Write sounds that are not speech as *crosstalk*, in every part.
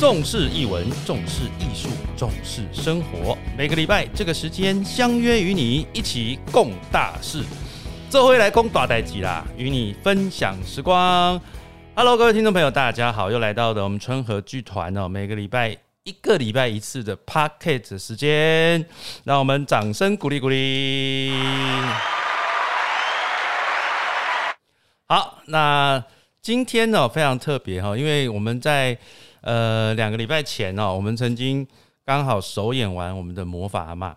重视译文，重视艺术，重视生活。每个礼拜这个时间相约与你一起共大事。这回来攻大代机啦，与你分享时光。Hello，各位听众朋友，大家好，又来到了我们春和剧团哦，每个礼拜一个礼拜一次的 Pocket 时间，让我们掌声鼓励鼓励。好，那今天呢非常特别哈，因为我们在呃两个礼拜前哦，我们曾经刚好首演完我们的魔法阿嬷。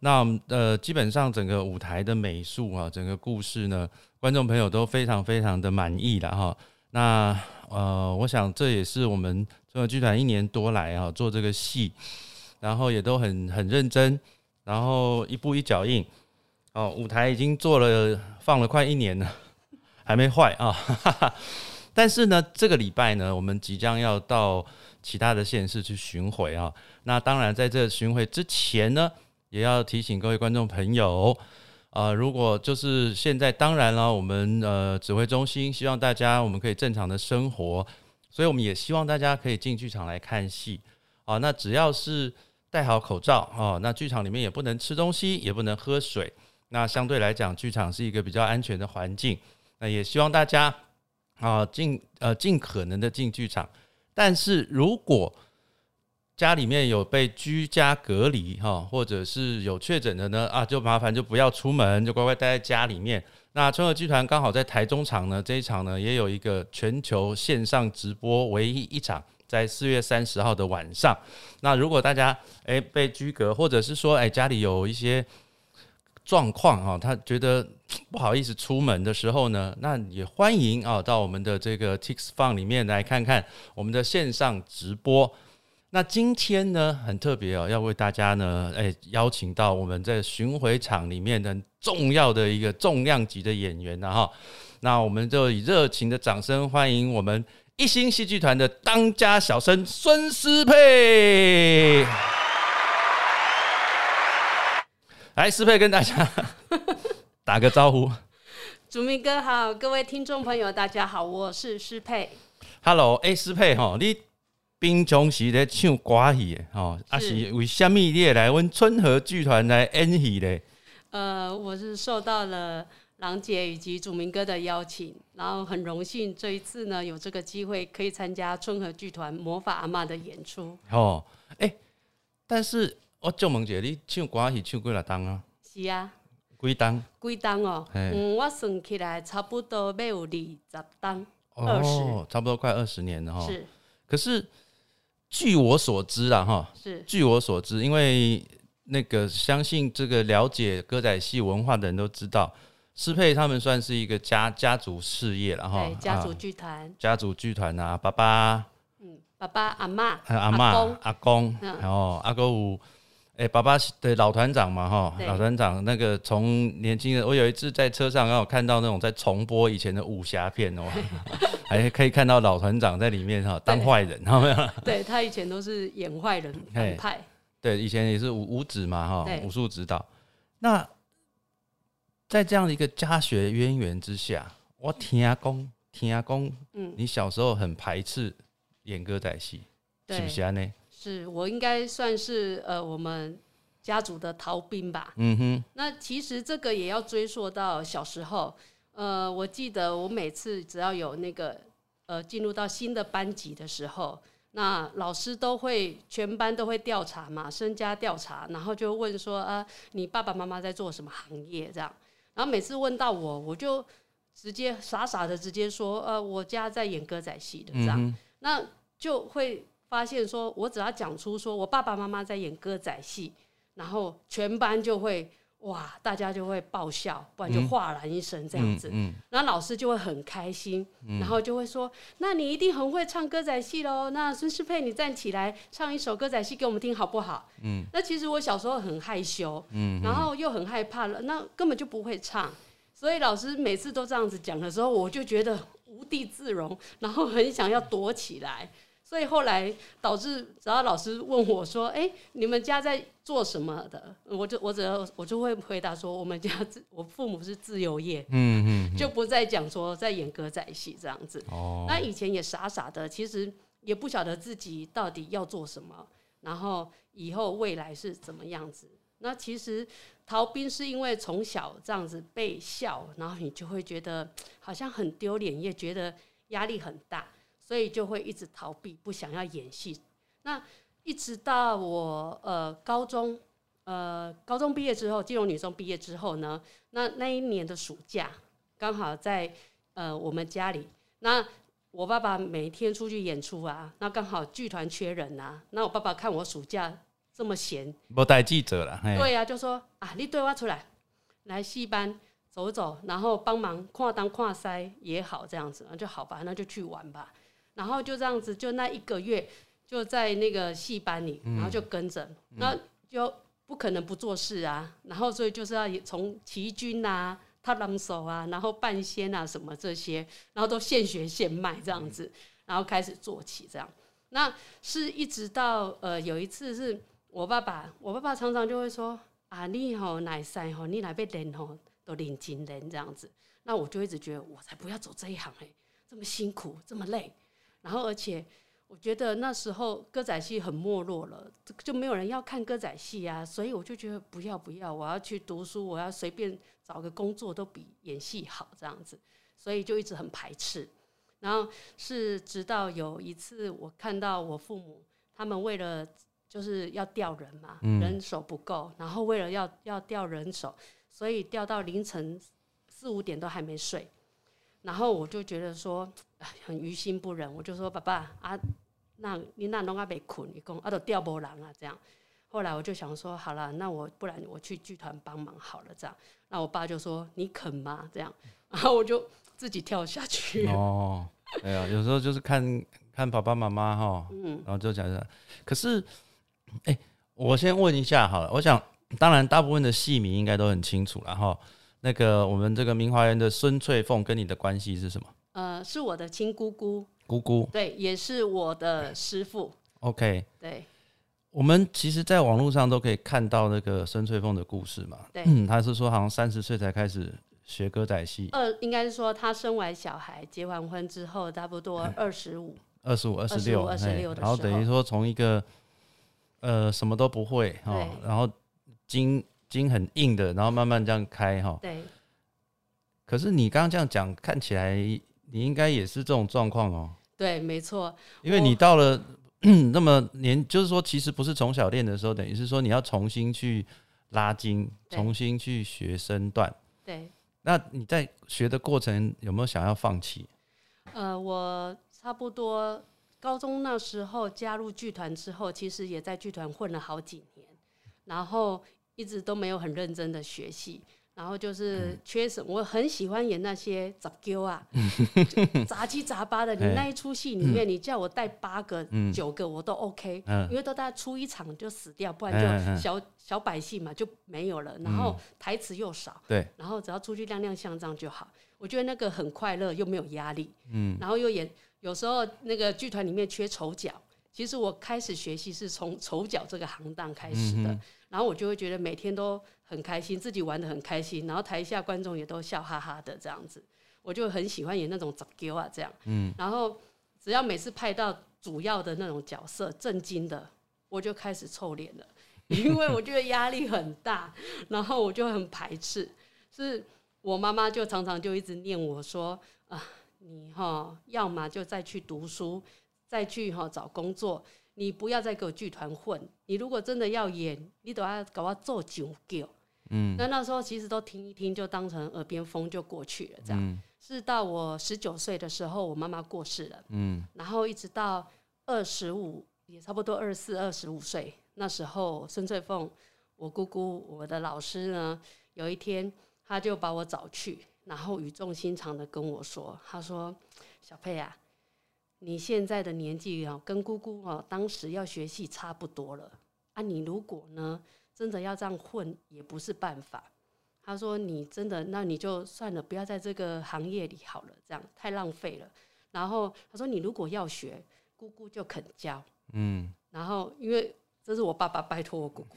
那呃基本上整个舞台的美术啊，整个故事呢，观众朋友都非常非常的满意了哈。那呃，我想这也是我们中国剧团一年多来啊做这个戏，然后也都很很认真，然后一步一脚印哦，舞台已经做了放了快一年了。还没坏啊，但是呢，这个礼拜呢，我们即将要到其他的县市去巡回啊。那当然，在这巡回之前呢，也要提醒各位观众朋友啊，如果就是现在，当然了，我们呃指挥中心希望大家我们可以正常的生活，所以我们也希望大家可以进剧场来看戏啊。那只要是戴好口罩啊，那剧场里面也不能吃东西，也不能喝水。那相对来讲，剧场是一个比较安全的环境。那也希望大家啊尽呃尽可能的进剧场，但是如果家里面有被居家隔离哈，或者是有确诊的呢啊，就麻烦就不要出门，就乖乖待在家里面。那春和剧团刚好在台中场呢，这一场呢也有一个全球线上直播，唯一一场在四月三十号的晚上。那如果大家诶被居隔，或者是说诶家里有一些。状况哈，他觉得不好意思出门的时候呢，那也欢迎啊到我们的这个 Tix Fun 里面来看看我们的线上直播。那今天呢很特别哦，要为大家呢哎邀请到我们在巡回场里面的重要的一个重量级的演员呢哈。那我们就以热情的掌声欢迎我们一星戏剧团的当家小生孙思佩。来，思佩跟大家打个招呼。祖明哥好，各位听众朋友，大家好，我是施佩。Hello，哎，施佩哈，你平常时在唱歌戏的哈，啊是为什么你也来阮春和剧团来演戏咧？呃，我是受到了郎姐以及祖明哥的邀请，然后很荣幸这一次呢有这个机会可以参加春和剧团魔法阿妈的演出。哦，哎，但是。我就问姐，你唱歌戏唱几来档啊？是啊，几档？几档哦？嗯，我算起来差不多要有二十档，二十，差不多快二十年了哈。是。可是据我所知啊，哈，是。据我所知，因为那个相信这个了解歌仔戏文化的人都知道，施佩他们算是一个家家族事业了哈。家族剧团。家族剧团啊，爸爸。嗯，爸爸、阿妈、阿妈、阿公，然后阿哥五。哎，爸爸的老团长嘛，哈，老团长那个从年轻人，我有一次在车上刚好看到那种在重播以前的武侠片哦，*laughs* 还可以看到老团长在里面哈当坏人，有没有？*laughs* 对他以前都是演坏人派，对，以前也是武武指嘛，哈，武术指导。那在这样的一个家学渊源之下，我听阿公，听阿公，嗯，你小时候很排斥演歌仔戏，是不是呢？是我应该算是呃我们家族的逃兵吧。嗯哼。那其实这个也要追溯到小时候。呃，我记得我每次只要有那个呃进入到新的班级的时候，那老师都会全班都会调查嘛，身家调查，然后就问说啊，你爸爸妈妈在做什么行业这样？然后每次问到我，我就直接傻傻的直接说，呃，我家在演歌仔戏的这样，那就会。发现说，我只要讲出说我爸爸妈妈在演歌仔戏，然后全班就会哇，大家就会爆笑，不然就哗然一声这样子。嗯，然后老师就会很开心，然后就会说，那你一定很会唱歌仔戏喽。那孙世佩，你站起来唱一首歌仔戏给我们听好不好？嗯，那其实我小时候很害羞，嗯，然后又很害怕了，那根本就不会唱，所以老师每次都这样子讲的时候，我就觉得无地自容，然后很想要躲起来。所以后来导致，只要老师问我说：“哎，你们家在做什么的？”我就我只要我就会回答说：“我们家自我父母是自由业。”嗯嗯，就不再讲说在演歌仔戏这样子。哦，那以前也傻傻的，其实也不晓得自己到底要做什么，然后以后未来是怎么样子。那其实逃兵是因为从小这样子被笑，然后你就会觉得好像很丢脸，也觉得压力很大，所以就会一直逃避，不想要演戏。那一直到我呃高中，呃高中毕业之后，金融女中毕业之后呢，那那一年的暑假刚好在呃我们家里，那我爸爸每天出去演出啊，那刚好剧团缺人啊，那我爸爸看我暑假。这么闲，不带记者了。对呀，就说啊，你对我出来，来戏班走走，然后帮忙跨当跨塞也好，这样子那就好吧，那就去玩吧。然后就这样子，就那一个月就在那个戏班里，然后就跟着，那就不可能不做事啊。然后所以就是要从齐军啊、踏浪手啊，然后半仙啊什么这些，然后都现学现卖这样子，然后开始做起这样。那是一直到呃有一次是。我爸爸，我爸爸常常就会说：“啊，你吼奶塞吼，你来被练吼都领金人这样子。”那我就一直觉得，我才不要走这一行哎，这么辛苦，这么累。然后，而且我觉得那时候歌仔戏很没落了，就没有人要看歌仔戏啊。所以我就觉得不要不要，我要去读书，我要随便找个工作都比演戏好这样子。所以就一直很排斥。然后是直到有一次，我看到我父母他们为了。就是要调人嘛，人手不够，然后为了要要调人手，所以调到凌晨四五点都还没睡，然后我就觉得说 *laughs* 很于心不忍，我就说爸爸啊，那你那弄阿被捆，你讲啊都调不人啊这样，后来我就想说好了，那我不然我去剧团帮忙好了这样，那我爸就说你肯吗这样，然后我就自己跳下去。哦，哎呀，有时候就是看看爸爸妈妈哈，嗯，然后就讲讲，可是。哎，我先问一下好了，我想，当然大部分的戏迷应该都很清楚了哈。那个我们这个明华园的孙翠凤跟你的关系是什么？呃，是我的亲姑姑。姑姑。对，也是我的师傅。OK。对。我们其实，在网络上都可以看到那个孙翠凤的故事嘛。对。他是说，好像三十岁才开始学歌仔戏。呃，应该是说他生完小孩、结完婚之后，差不多二十五、二十五、二十六、二十六然后等于说从一个。呃，什么都不会哈，然后筋筋很硬的，然后慢慢这样开哈。对。可是你刚刚这样讲，看起来你应该也是这种状况哦。对，没错。因为你到了 *clears throat* 那么年，就是说，其实不是从小练的时候，等于是说你要重新去拉筋，重新去学身段。对。那你在学的过程有没有想要放弃？呃，我差不多。高中那时候加入剧团之后，其实也在剧团混了好几年，然后一直都没有很认真的学习，然后就是缺什么，我很喜欢演那些杂丢啊，*laughs* 杂七杂八的。你那一出戏里面，你叫我带八个、九个我都 OK，因为都大概出一场就死掉，不然就小小百姓嘛就没有了，然后台词又少，对，然后只要出去亮亮相这样就好，我觉得那个很快乐又没有压力，嗯，然后又演。有时候那个剧团里面缺丑角，其实我开始学习是从丑角这个行当开始的，然后我就会觉得每天都很开心，自己玩的很开心，然后台下观众也都笑哈哈的这样子，我就很喜欢演那种杂狗啊这样，嗯，然后只要每次拍到主要的那种角色震惊的，我就开始臭脸了，*laughs* 因为我觉得压力很大，然后我就很排斥，是我妈妈就常常就一直念我说啊。你哈，要么就再去读书，再去哈找工作。你不要再给我剧团混。你如果真的要演，你都要搞我做酒狗。嗯，那那时候其实都听一听，就当成耳边风就过去了。这样是到我十九岁的时候，我妈妈过世了。嗯，然后一直到二十五，也差不多二十四、二十五岁那时候，孙翠凤，我姑姑，我的老师呢，有一天他就把我找去。然后语重心长的跟我说：“他说，小佩啊，你现在的年纪啊，跟姑姑哦当时要学戏差不多了啊。你如果呢，真的要这样混，也不是办法。他说，你真的，那你就算了，不要在这个行业里好了，这样太浪费了。然后他说，你如果要学，姑姑就肯教。嗯，然后因为。”这是我爸爸拜托我姑姑，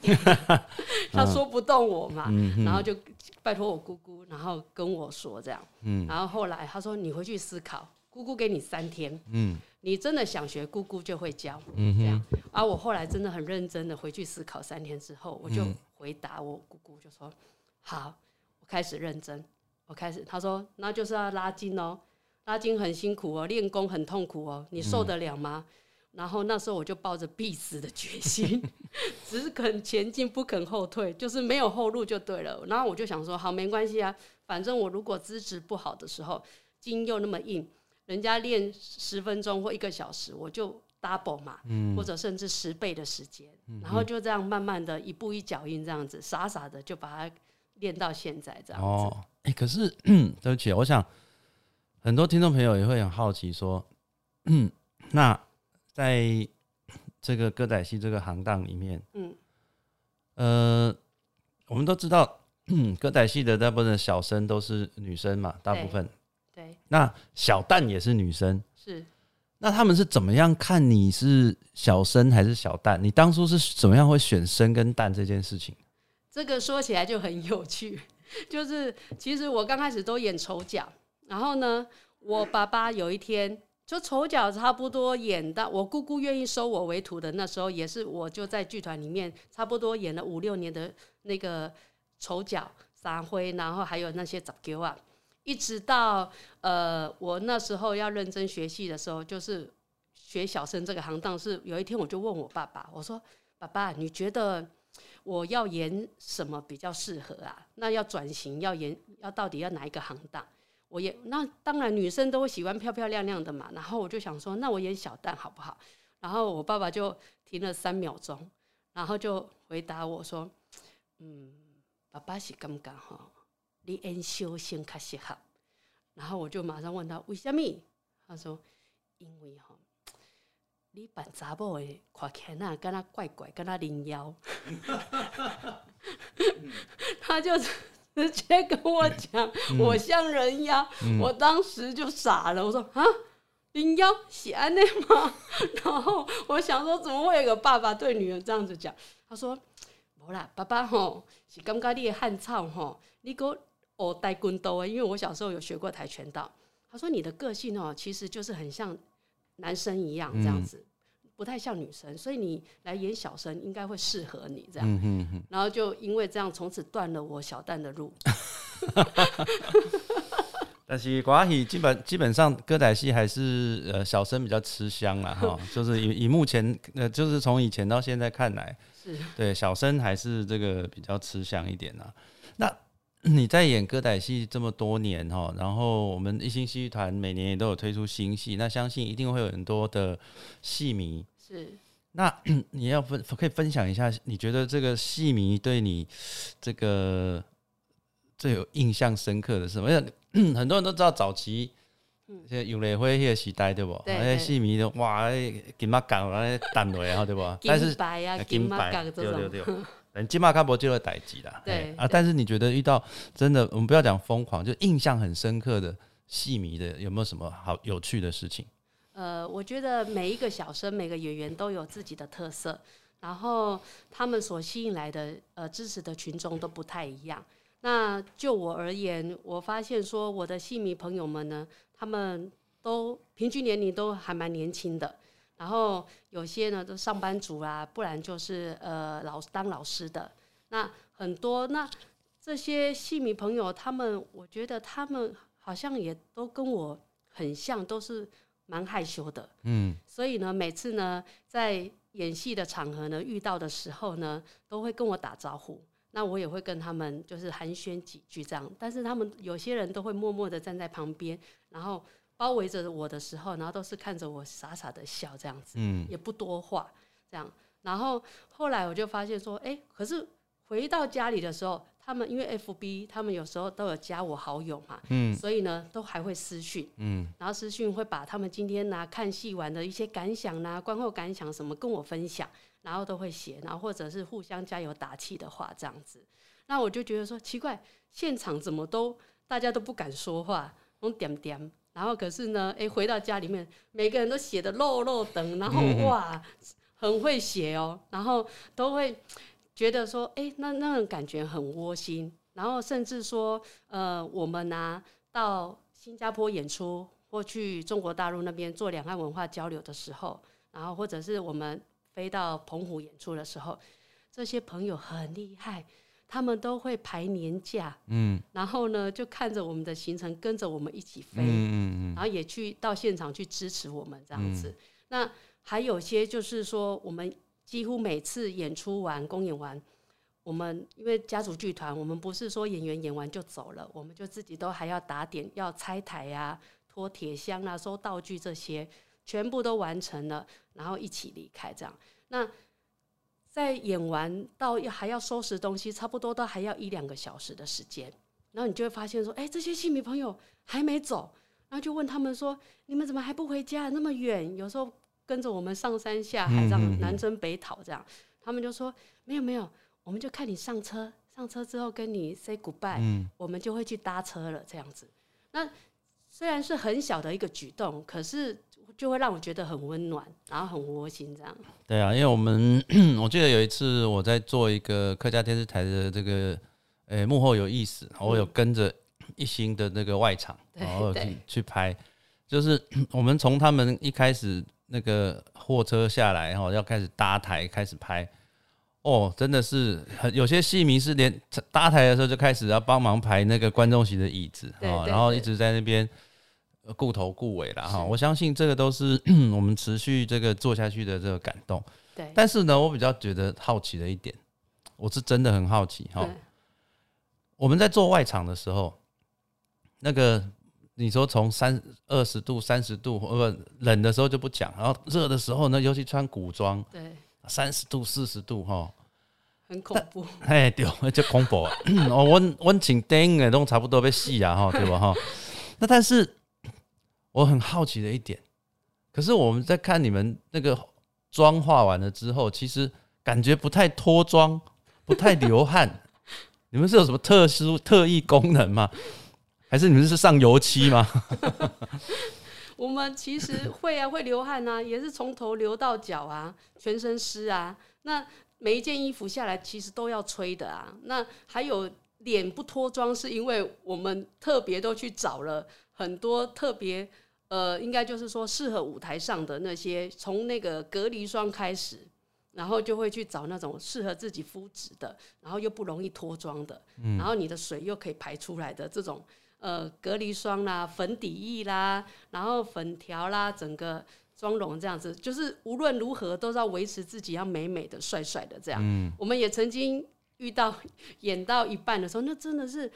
*laughs* 他说不动我嘛，然后就拜托我姑姑，然后跟我说这样，嗯然后后来他说你回去思考，姑姑给你三天，嗯，你真的想学，姑姑就会教，嗯，这样。啊我后来真的很认真的回去思考三天之后，我就回答我姑姑，就说好，我开始认真，我开始。他说那就是要拉筋哦，拉筋很辛苦哦，练功很痛苦哦，你受得了吗？然后那时候我就抱着必死的决心，*laughs* 只肯前进不肯后退，就是没有后路就对了。然后我就想说，好没关系啊，反正我如果资质不好的时候，筋又那么硬，人家练十分钟或一个小时，我就 double 嘛，或者甚至十倍的时间，然后就这样慢慢的一步一脚印这样子，傻傻的就把它练到现在这样子。哦，哎，可是 *clears throat* 对不起，我想很多听众朋友也会很好奇说，*clears throat* 那。在这个歌仔戏这个行当里面，嗯，呃，我们都知道，歌仔戏的大部分小生都是女生嘛，大部分，对，那小旦也是女生，是，那他们是怎么样看你是小生还是小旦？你当初是怎么样会选生跟旦这件事情？这个说起来就很有趣，*laughs* 就是其实我刚开始都演丑角，然后呢，我爸爸有一天。就丑角差不多演到我姑姑愿意收我为徒的那时候，也是我就在剧团里面差不多演了五六年的那个丑角撒灰，然后还有那些杂角啊，一直到呃我那时候要认真学戏的时候，就是学小生这个行当。是有一天我就问我爸爸，我说：“爸爸，你觉得我要演什么比较适合啊？那要转型要演要到底要哪一个行当？”我演那当然女生都会喜欢漂漂亮亮的嘛，然后我就想说，那我演小旦好不好？然后我爸爸就停了三秒钟，然后就回答我说：“嗯，爸爸是刚刚哈，你演小生较适合。”然后我就马上问他为什么？他说：“因为哈，你扮查某的看起来跟他怪怪，跟他灵妖。”他就。直接跟我讲，我像人妖，我当时就傻了。我说啊，人妖喜安内吗？*laughs* 然后我想说，怎么会有个爸爸对女儿这样子讲？他说，无啦，爸爸吼是感觉你的汉操吼，你给我带棍刀啊，因为我小时候有学过跆拳道。他说你的个性哦，其实就是很像男生一样这样子。不太像女生，所以你来演小生应该会适合你这样。然后就因为这样，从此断了我小旦的路。*laughs* 但是寡戏基本基本上歌仔戏还是呃小生比较吃香了哈，就是以以目前呃就是从以前到现在看来，是对小生还是这个比较吃香一点啊。那你在演歌仔戏这么多年哈，然后我们一星戏剧团每年也都有推出新戏，那相信一定会有很多的戏迷。是，那 *clears throat* 你要分可以分享一下，你觉得这个戏迷对你这个最有印象深刻的是什么？*clears throat* 很多人都知道早期，像有雷辉那个时代对不？那些戏迷都哇，金马港那弹落来，对不？*laughs* 但是金马港对对对。*laughs* 人金马卡博就会逮鸡啦，对啊，但是你觉得遇到真的，我们不要讲疯狂，就印象很深刻的戏迷的，有没有什么好有趣的事情？呃，我觉得每一个小生、每个演员都有自己的特色，然后他们所吸引来的呃支持的群众都不太一样。那就我而言，我发现说我的戏迷朋友们呢，他们都平均年龄都还蛮年轻的。然后有些呢都上班族啊，不然就是呃老当老师的。那很多那这些戏迷朋友，他们我觉得他们好像也都跟我很像，都是蛮害羞的。嗯。所以呢，每次呢在演戏的场合呢遇到的时候呢，都会跟我打招呼。那我也会跟他们就是寒暄几句这样。但是他们有些人都会默默的站在旁边，然后。包围着我的时候，然后都是看着我傻傻的笑这样子，嗯，也不多话这样。然后后来我就发现说，哎，可是回到家里的时候，他们因为 F B，他们有时候都有加我好友嘛，嗯，所以呢，都还会私讯，嗯，然后私讯会把他们今天拿看戏完的一些感想呐、观后感想什么跟我分享，然后都会写，然后或者是互相加油打气的话这样子。那我就觉得说奇怪，现场怎么都大家都不敢说话，那种点点。然后可是呢，哎，回到家里面，每个人都写的漏漏等，然后哇，很会写哦，然后都会觉得说，哎，那那种感觉很窝心。然后甚至说，呃，我们呢到新加坡演出，或去中国大陆那边做两岸文化交流的时候，然后或者是我们飞到澎湖演出的时候，这些朋友很厉害，他们都会排年假，嗯，然后呢就看着我们的行程，跟着我们一起飞，嗯嗯嗯，然后也去到现场去支持我们这样子。那还有些就是说，我们几乎每次演出完、公演完。我们因为家族剧团，我们不是说演员演完就走了，我们就自己都还要打点，要拆台呀、拖铁箱啊、收道具这些，全部都完成了，然后一起离开这样。那在演完到要还要收拾东西，差不多都还要一两个小时的时间。然后你就会发现说，哎，这些戏迷朋友还没走，然后就问他们说，你们怎么还不回家？那么远，有时候跟着我们上山下海，这样南征北讨这样，他们就说没有没有。我们就看你上车，上车之后跟你 say goodbye，嗯，我们就会去搭车了，这样子。那虽然是很小的一个举动，可是就会让我觉得很温暖，然后很窝心，这样。对啊，因为我们 *clears throat* 我记得有一次我在做一个客家电视台的这个，呃，幕后有意思，我有跟着一星的那个外场，然后去去拍，就是 *clears throat* 我们从他们一开始那个货车下来，然后要开始搭台开始拍。哦，真的是很有些戏迷是连搭台的时候就开始要帮忙排那个观众席的椅子啊，然后一直在那边顾头顾尾了哈。我相信这个都是 *clears throat* 我们持续这个做下去的这个感动。对，但是呢，我比较觉得好奇的一点，我是真的很好奇哈。我们在做外场的时候，那个你说从三二十度、三十度，呃，冷的时候就不讲，然后热的时候呢，尤其穿古装，对。三十度、四十度，*laughs* 哈，*laughs* 很恐怖。哎，对，就恐怖啊！我温温情顶的都差不多被戏啊，哈，对吧？哈，*coughs* 那但是我很好奇的一点，可是我们在看你们那个妆化完了之后，其实感觉不太脱妆，不太流汗。*laughs* 你们是有什么特殊特异功能吗？还是你们是上油漆吗？*laughs* 我们其实会啊，会流汗啊，也是从头流到脚啊，全身湿啊。那每一件衣服下来，其实都要吹的啊。那还有脸不脱妆，是因为我们特别都去找了很多特别，呃，应该就是说适合舞台上的那些，从那个隔离霜开始，然后就会去找那种适合自己肤质的，然后又不容易脱妆的，然后你的水又可以排出来的这种。呃，隔离霜啦，粉底液啦，然后粉条啦，整个妆容这样子，就是无论如何都是要维持自己要美美的、帅帅的这样。嗯，我们也曾经遇到 *laughs* 演到一半的时候，那真的是，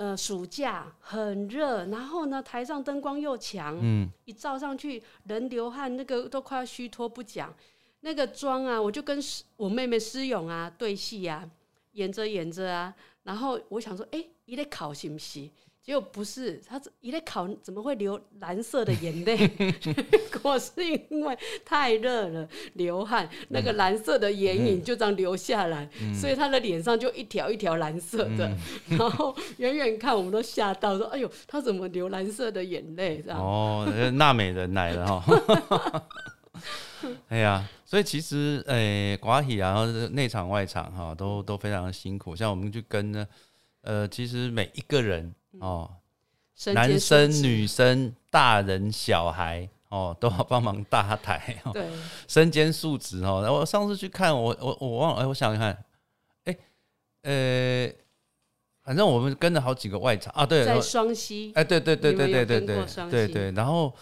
呃，暑假很热，然后呢，台上灯光又强，嗯，一照上去人流汗，那个都快要虚脱不讲。那个妆啊，我就跟我妹妹施勇啊对戏啊，演着演着啊。然后我想说，哎，你得考行不是？结果不是，他一在考怎么会流蓝色的眼泪？*laughs* 果是因为太热了，流汗，那个蓝色的眼影就这样流下来，所以他的脸上就一条一条蓝色的。*laughs* 然后远远看，我们都吓到，说：“哎呦，他怎么流蓝色的眼泪？”这样哦，娜美人来了哈。*laughs* 哎呀，所以其实诶，寡喜啊，内场外场哈，都都非常的辛苦。像我们去跟呢，呃，其实每一个人哦，男生、女生、大人、小孩哦，都要帮忙搭台。对，身兼数职哦。然后我上次去看，我我我忘了，哎，我想想看，哎，呃，反正我们跟了好几个外场啊，对，在双溪，哎，对对对对对对对对对，然后。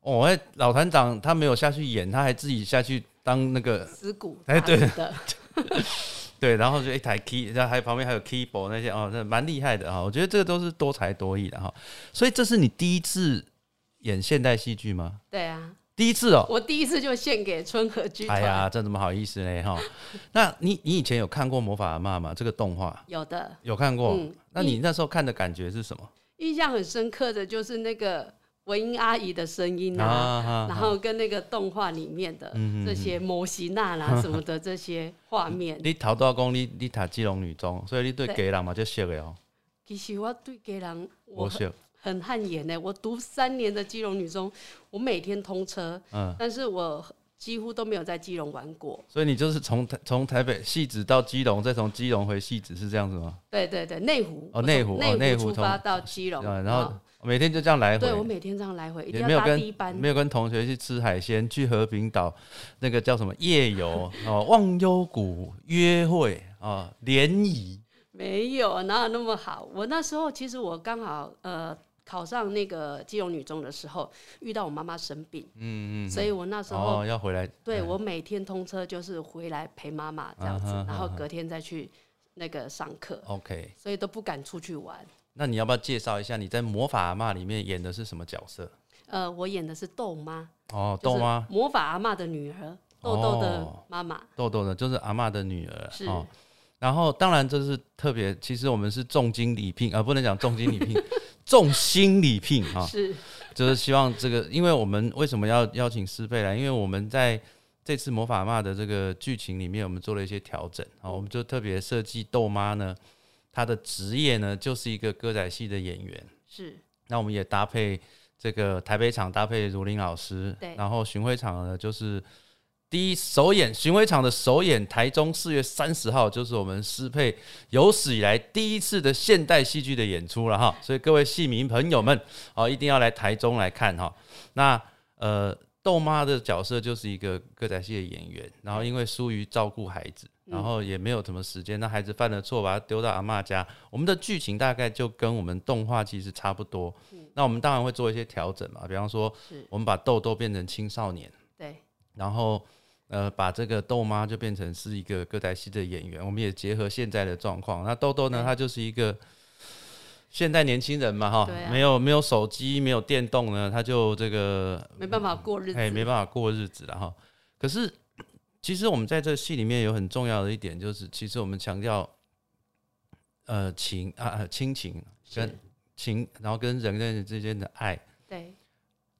哦，哎，老团长他没有下去演，他还自己下去当那个死骨，哎，对的，*laughs* 对，然后就一台 key，然后还旁边还有 keyboard 那些，哦，那蛮厉害的哈。我觉得这个都是多才多艺的哈。所以这是你第一次演现代戏剧吗？对啊，第一次哦。我第一次就献给春和剧团。哎呀，这怎么好意思呢？哈，*laughs* 那你你以前有看过《魔法阿妈》吗？这个动画有的，有看过。那你那时候看的感觉是什么？印象很深刻的就是那个。文英阿姨的声音啊，然后跟那个动画里面的这些摩西娜啦什么的这些画面。你头多讲你你读基隆女中，所以你对家人嘛就熟的哦。其实我对家人我很汗颜呢。我读三年的基隆女中，我每天通车，嗯，但是我几乎都没有在基隆玩过。所以你就是从台从台北戏子到基隆，再从基隆回戏子，是这样子吗？对对对，内湖哦，内湖哦，内湖出发到基隆，然后每天就这样来回。对我每天这样来回，一定要搭第一班。没有跟同学去吃海鲜，去和平岛那个叫什么夜游 *laughs* 哦，忘忧谷约会啊，联谊。没有，哪有那么好？我那时候其实我刚好呃。考上那个基隆女中的时候，遇到我妈妈生病，嗯嗯，所以我那时候要回来，对我每天通车就是回来陪妈妈这样子，然后隔天再去那个上课，OK，所以都不敢出去玩。那你要不要介绍一下你在《魔法阿妈》里面演的是什么角色？呃，我演的是豆妈，哦，豆妈，魔法阿妈的女儿，豆豆的妈妈，豆豆的，就是阿妈的女儿，是。然后，当然这是特别，其实我们是重金礼聘，而不能讲重金礼聘。*laughs* 重心礼聘哈，是，就是希望这个，因为我们为什么要邀请师贝来？因为我们在这次魔法妈的这个剧情里面，我们做了一些调整啊，我们就特别设计豆妈呢，她的职业呢就是一个歌仔戏的演员，是。那我们也搭配这个台北场搭配如林老师，对，然后巡回场呢就是。第一首演巡回场的首演，台中四月三十号就是我们师配有史以来第一次的现代戏剧的演出了哈，所以各位戏迷朋友们，哦，一定要来台中来看哈。那呃，豆妈的角色就是一个歌仔戏的演员，然后因为疏于照顾孩子，然后也没有什么时间，那孩子犯了错，把他丢到阿妈家。我们的剧情大概就跟我们动画其实差不多，那我们当然会做一些调整嘛，比方说，我们把豆豆变成青少年，对，然后。呃，把这个豆妈就变成是一个歌仔戏的演员，我们也结合现在的状况。那豆豆呢，他就是一个现代年轻人嘛，哈，没有没有手机，没有电动呢，他就这个没办法过日子，哎，没办法过日子了哈。可是，其实我们在这戏里面有很重要的一点，就是其实我们强调，呃，情啊，亲情跟情，然后跟人跟人之间的爱，对。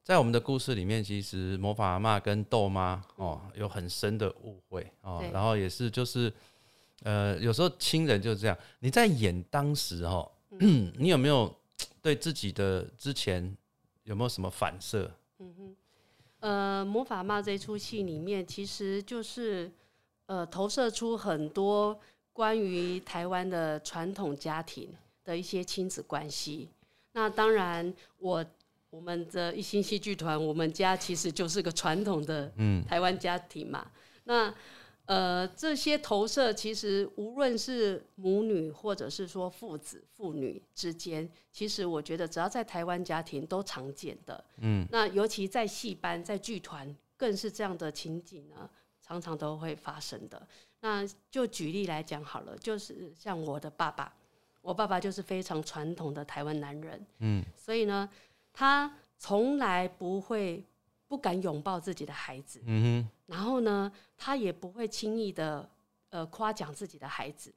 在我们的故事里面，其实魔法阿妈跟豆妈哦有很深的误会哦，然后也是就是，呃，有时候亲人就是这样。你在演当时哦，*clears throat* 你有没有 *tsk* 对自己的之前有没有什么反射？嗯哼，呃，魔法帽这出戏里面，其实就是呃投射出很多关于台湾的传统家庭的一些亲子关系。那当然我。我们的一星戏剧团，我们家其实就是个传统的台湾家庭嘛。那呃，这些投射其实无论是母女或者是说父子、父女之间，其实我觉得只要在台湾家庭都常见的。嗯，那尤其在戏班、在剧团，更是这样的情景呢，常常都会发生的。那就举例来讲好了，就是像我的爸爸，我爸爸就是非常传统的台湾男人。嗯，所以呢。他从来不会不敢拥抱自己的孩子，嗯哼，然后呢，他也不会轻易的呃夸奖自己的孩子。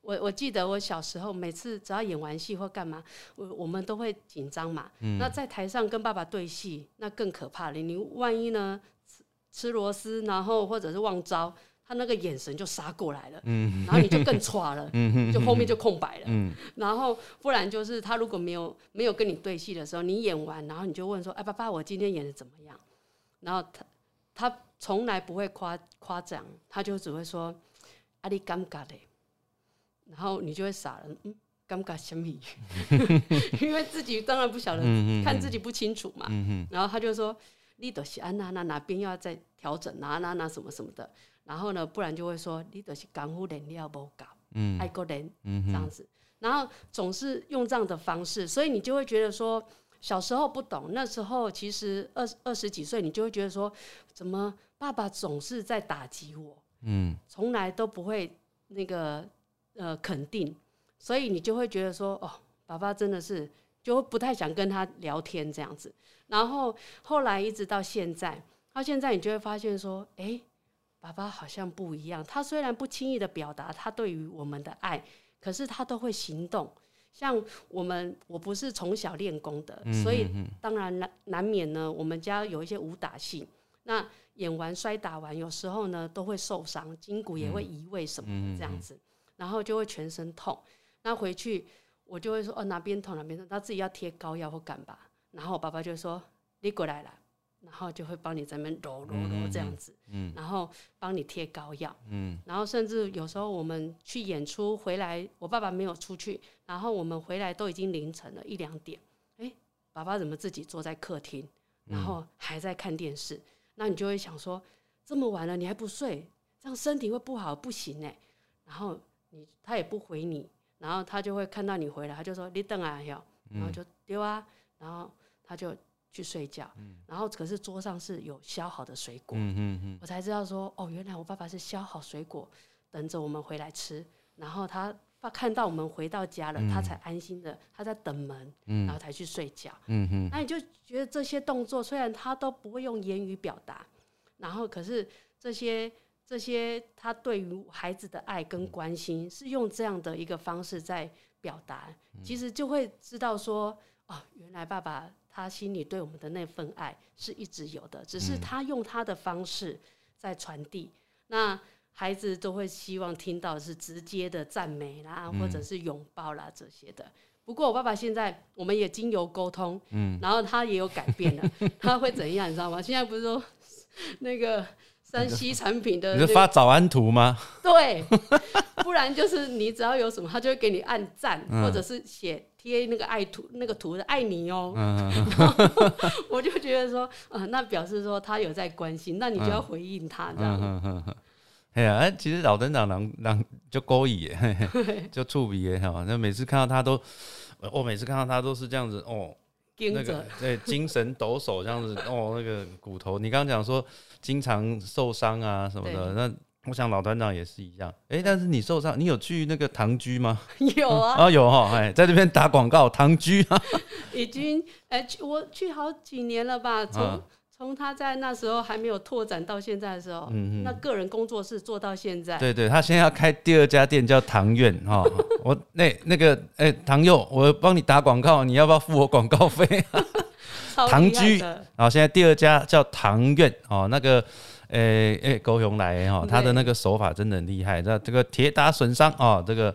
我我记得我小时候每次只要演完戏或干嘛，我我们都会紧张嘛。嗯那在台上跟爸爸对戏，那更可怕了。你万一呢吃吃螺丝，然后或者是忘招。他那个眼神就杀过来了，嗯然后你就更歘了，*laughs* 就后面就空白了。嗯然后不然就是他如果没有没有跟你对戏的时候，你演完，然后你就问说：“哎，爸爸，我今天演的怎么样？”然后他他从来不会夸夸奖，他就只会说：“阿里尴尬的。”然后你就会傻了，嗯，尴尬什么？*laughs* 因为自己当然不晓得，看自己不清楚嘛。然后他就说：“你都是安娜那哪边要再调整，哪哪哪什么什么的。”然后呢，不然就会说你都是干护人，你要不搞，爱国人这样子。然后总是用这样的方式，所以你就会觉得说，小时候不懂，那时候其实二二十几岁，你就会觉得说，怎么爸爸总是在打击我，嗯，从来都不会那个呃肯定，所以你就会觉得说，哦，爸爸真的是就不太想跟他聊天这样子。然后后来一直到现在，到现在你就会发现说，哎。爸爸好像不一样，他虽然不轻易的表达他对于我们的爱，可是他都会行动。像我们，我不是从小练功的，所以当然难难免呢。我们家有一些武打戏，那演完摔打完，有时候呢都会受伤，筋骨也会移位什么的这样子，然后就会全身痛。那回去我就会说哦哪边痛哪边痛，他自己要贴膏药或干吧。然后我爸爸就说你过来了。然后就会帮你在那边揉揉揉这样子，嗯，然后帮你贴膏药，嗯，然后甚至有时候我们去演出回来，我爸爸没有出去，然后我们回来都已经凌晨了一两点，哎，爸爸怎么自己坐在客厅，然后还在看电视？那你就会想说，这么晚了你还不睡，这样身体会不好，不行哎。然后你他也不回你，然后他就会看到你回来，他就说你等啊要，然后就丢啊，然后他就。去睡觉，然后可是桌上是有削好的水果，我才知道说哦，原来我爸爸是削好水果等着我们回来吃。然后他看到我们回到家了，他才安心的他在等门，然后才去睡觉。那你就觉得这些动作虽然他都不会用言语表达，然后可是这些这些他对于孩子的爱跟关心是用这样的一个方式在表达，其实就会知道说哦，原来爸爸。他心里对我们的那份爱是一直有的，只是他用他的方式在传递。那孩子都会希望听到是直接的赞美啦，或者是拥抱啦这些的。不过我爸爸现在我们也经由沟通，嗯，然后他也有改变了。*laughs* 他会怎样，你知道吗？现在不是说 *laughs* 那个山西产品的，你是发早安图吗？对，不然就是你只要有什么，他就会给你按赞，或者是写。贴那个爱图，那个图的爱你哦，*laughs* 我就觉得说，啊，那表示说他有在关心，那你就要回应他这样。哎呀，其实老登长让让就勾引耶，*laughs* 就触鼻耶哈。那每次看到他都，我每次看到他都是这样子哦，那个对精神抖擞这样子哦，那个骨头，你刚刚讲说经常受伤啊什么的，那。我想老团长也是一样，哎，但是你受伤，你有去那个唐居吗？*laughs* 有啊，啊有哈，哎，在这边打广告，唐居啊，*laughs* 已经哎，我去好几年了吧，从从他在那时候还没有拓展到现在的时候，嗯嗯，那个人工作室做到现在，对对，他现在要开第二家店叫唐苑哈，*laughs* 我那那个哎唐佑，我帮你打广告，你要不要付我广告费？唐居，然后现在第二家叫唐苑哦，那个。诶诶，高雄来哈，他的那个手法真的很厉害。那这个铁打损伤啊，这个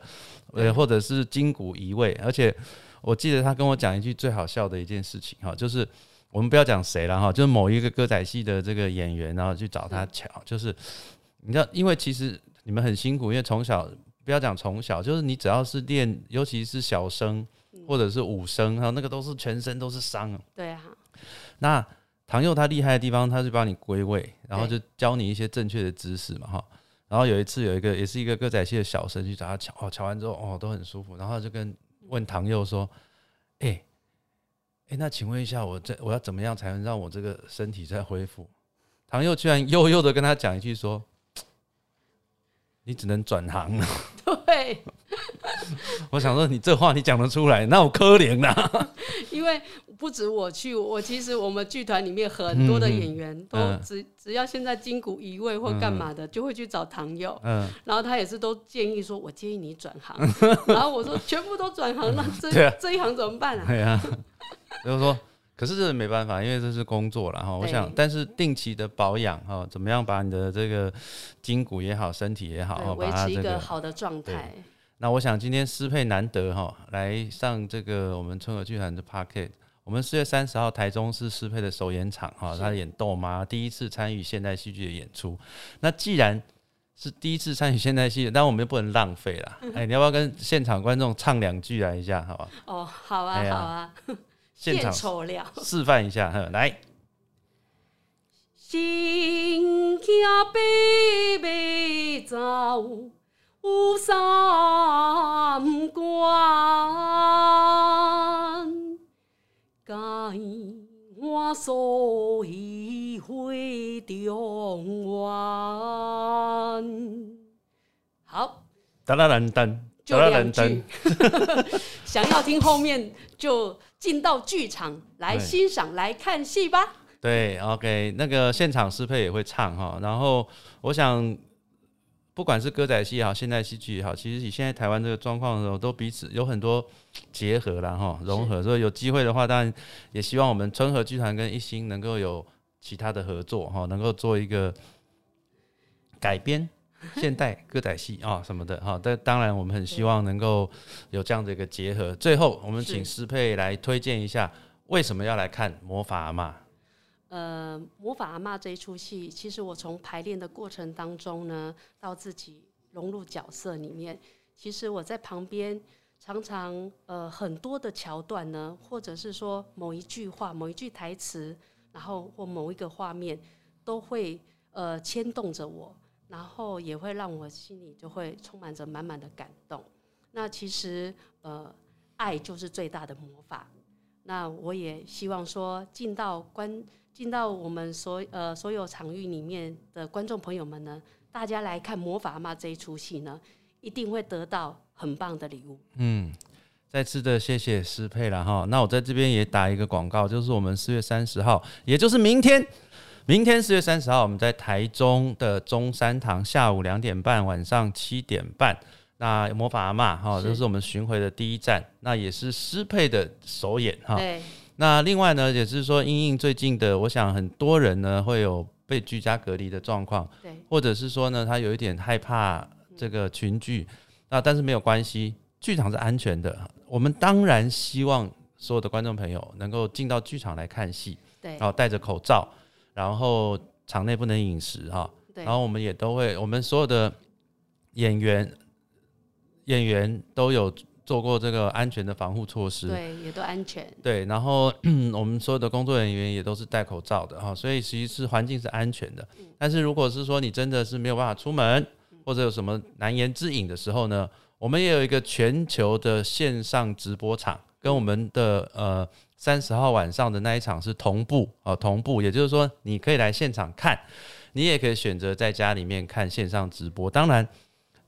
呃，或者是筋骨移位，而且我记得他跟我讲一句最好笑的一件事情哈，就是我们不要讲谁了哈，就是某一个歌仔戏的这个演员，然后去找他瞧，就是你知道，因为其实你们很辛苦，因为从小不要讲从小，就是你只要是练，尤其是小生或者是武生哈，那个都是全身都是伤。对啊，那。唐佑他厉害的地方，他是帮你归位，然后就教你一些正确的姿势嘛，哈。然后有一次有一个也是一个歌仔戏的小生去找他瞧，哦，瞧完之后哦都很舒服，然后就跟问唐佑说：“哎，哎，那请问一下，我这我要怎么样才能让我这个身体再恢复？”唐佑居然悠悠的跟他讲一句说：“你只能转行了。*laughs* ”对。*laughs* 我想说，你这话你讲得出来，那我可怜呐。*laughs* 因为不止我去，我其实我们剧团里面很多的演员都只只要现在筋骨移位或干嘛的，就会去找唐友。嗯，然后他也是都建议说，我建议你转行。然后我说，全部都转行，那这这一行怎么办啊？对啊，就是说，可是这没办法，因为这是工作了哈。我想，但是定期的保养哈，怎么样把你的这个筋骨也好，身体也好，维持一个好的状态。那我想今天师配难得哈，来上这个我们春和剧团的 parket。我们四月三十号台中是师配的首演场哈，他演豆妈，第一次参与现代戏剧的演出。那既然是第一次参与现代戏，但我们又不能浪费了。*laughs* 哎，你要不要跟现场观众唱两句来一下，好吧？哦，好啊，好啊，现场示范一下，来。新家北北走。有三关，该我所以会中原。好，哒啦噔噔，就两句。*laughs* 想要听后面，就进到剧场来欣赏、来看戏吧。对，OK，那个现场适配也会唱哈，然后我想。不管是歌仔戏也好，现代戏剧也好，其实以现在台湾这个状况的时候，都彼此有很多结合了哈，融合。所以有机会的话，当然也希望我们春和剧团跟一心能够有其他的合作哈，能够做一个改编 *laughs* 现代歌仔戏啊什么的哈。但当然，我们很希望能够有这样的一个结合。最后，我们请师佩来推荐一下为什么要来看魔法阿妈。呃，魔法阿妈这一出戏，其实我从排练的过程当中呢，到自己融入角色里面，其实我在旁边常常呃很多的桥段呢，或者是说某一句话、某一句台词，然后或某一个画面，都会呃牵动着我，然后也会让我心里就会充满着满满的感动。那其实呃，爱就是最大的魔法。那我也希望说进到观。进到我们所呃所有场域里面的观众朋友们呢，大家来看《魔法阿妈》这一出戏呢，一定会得到很棒的礼物。嗯，再次的谢谢施佩了哈。那我在这边也打一个广告，就是我们四月三十号，也就是明天，明天四月三十号，我们在台中的中山堂下午两点半，晚上七点半，那《魔法阿妈》哈，这是我们巡回的第一站，那也是施佩的首演哈。对。那另外呢，也是说，因应最近的，我想很多人呢会有被居家隔离的状况，对，或者是说呢，他有一点害怕这个群聚，那但是没有关系，剧场是安全的。我们当然希望所有的观众朋友能够进到剧场来看戏，对，然后戴着口罩，然后场内不能饮食哈，然后我们也都会，我们所有的演员演员都有。做过这个安全的防护措施，对，也都安全。对，然后 *clears throat* 我们所有的工作人员也都是戴口罩的哈，所以其实是环境是安全的。但是如果是说你真的是没有办法出门，或者有什么难言之隐的时候呢，我们也有一个全球的线上直播场，跟我们的呃三十号晚上的那一场是同步啊，同步，也就是说你可以来现场看，你也可以选择在家里面看线上直播，当然。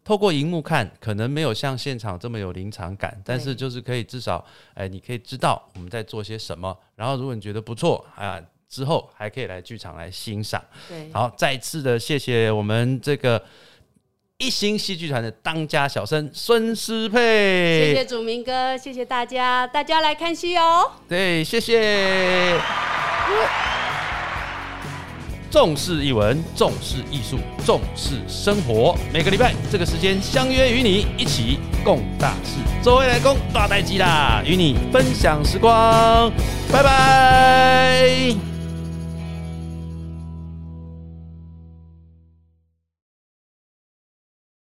透过荧幕看，可能没有像现场这么有临场感，但是就是可以至少，哎，你可以知道我们在做些什么。然后如果你觉得不错啊，之后还可以来剧场来欣赏。对，好，再次的谢谢我们这个一星戏剧团的当家小生孙思佩，谢谢祖明哥，谢谢大家，大家来看戏哦。对，谢谢。重视译文，重视艺术，重视生活。每个礼拜这个时间相约与你一起共大事。周围来攻大待机啦，与你分享时光。拜拜。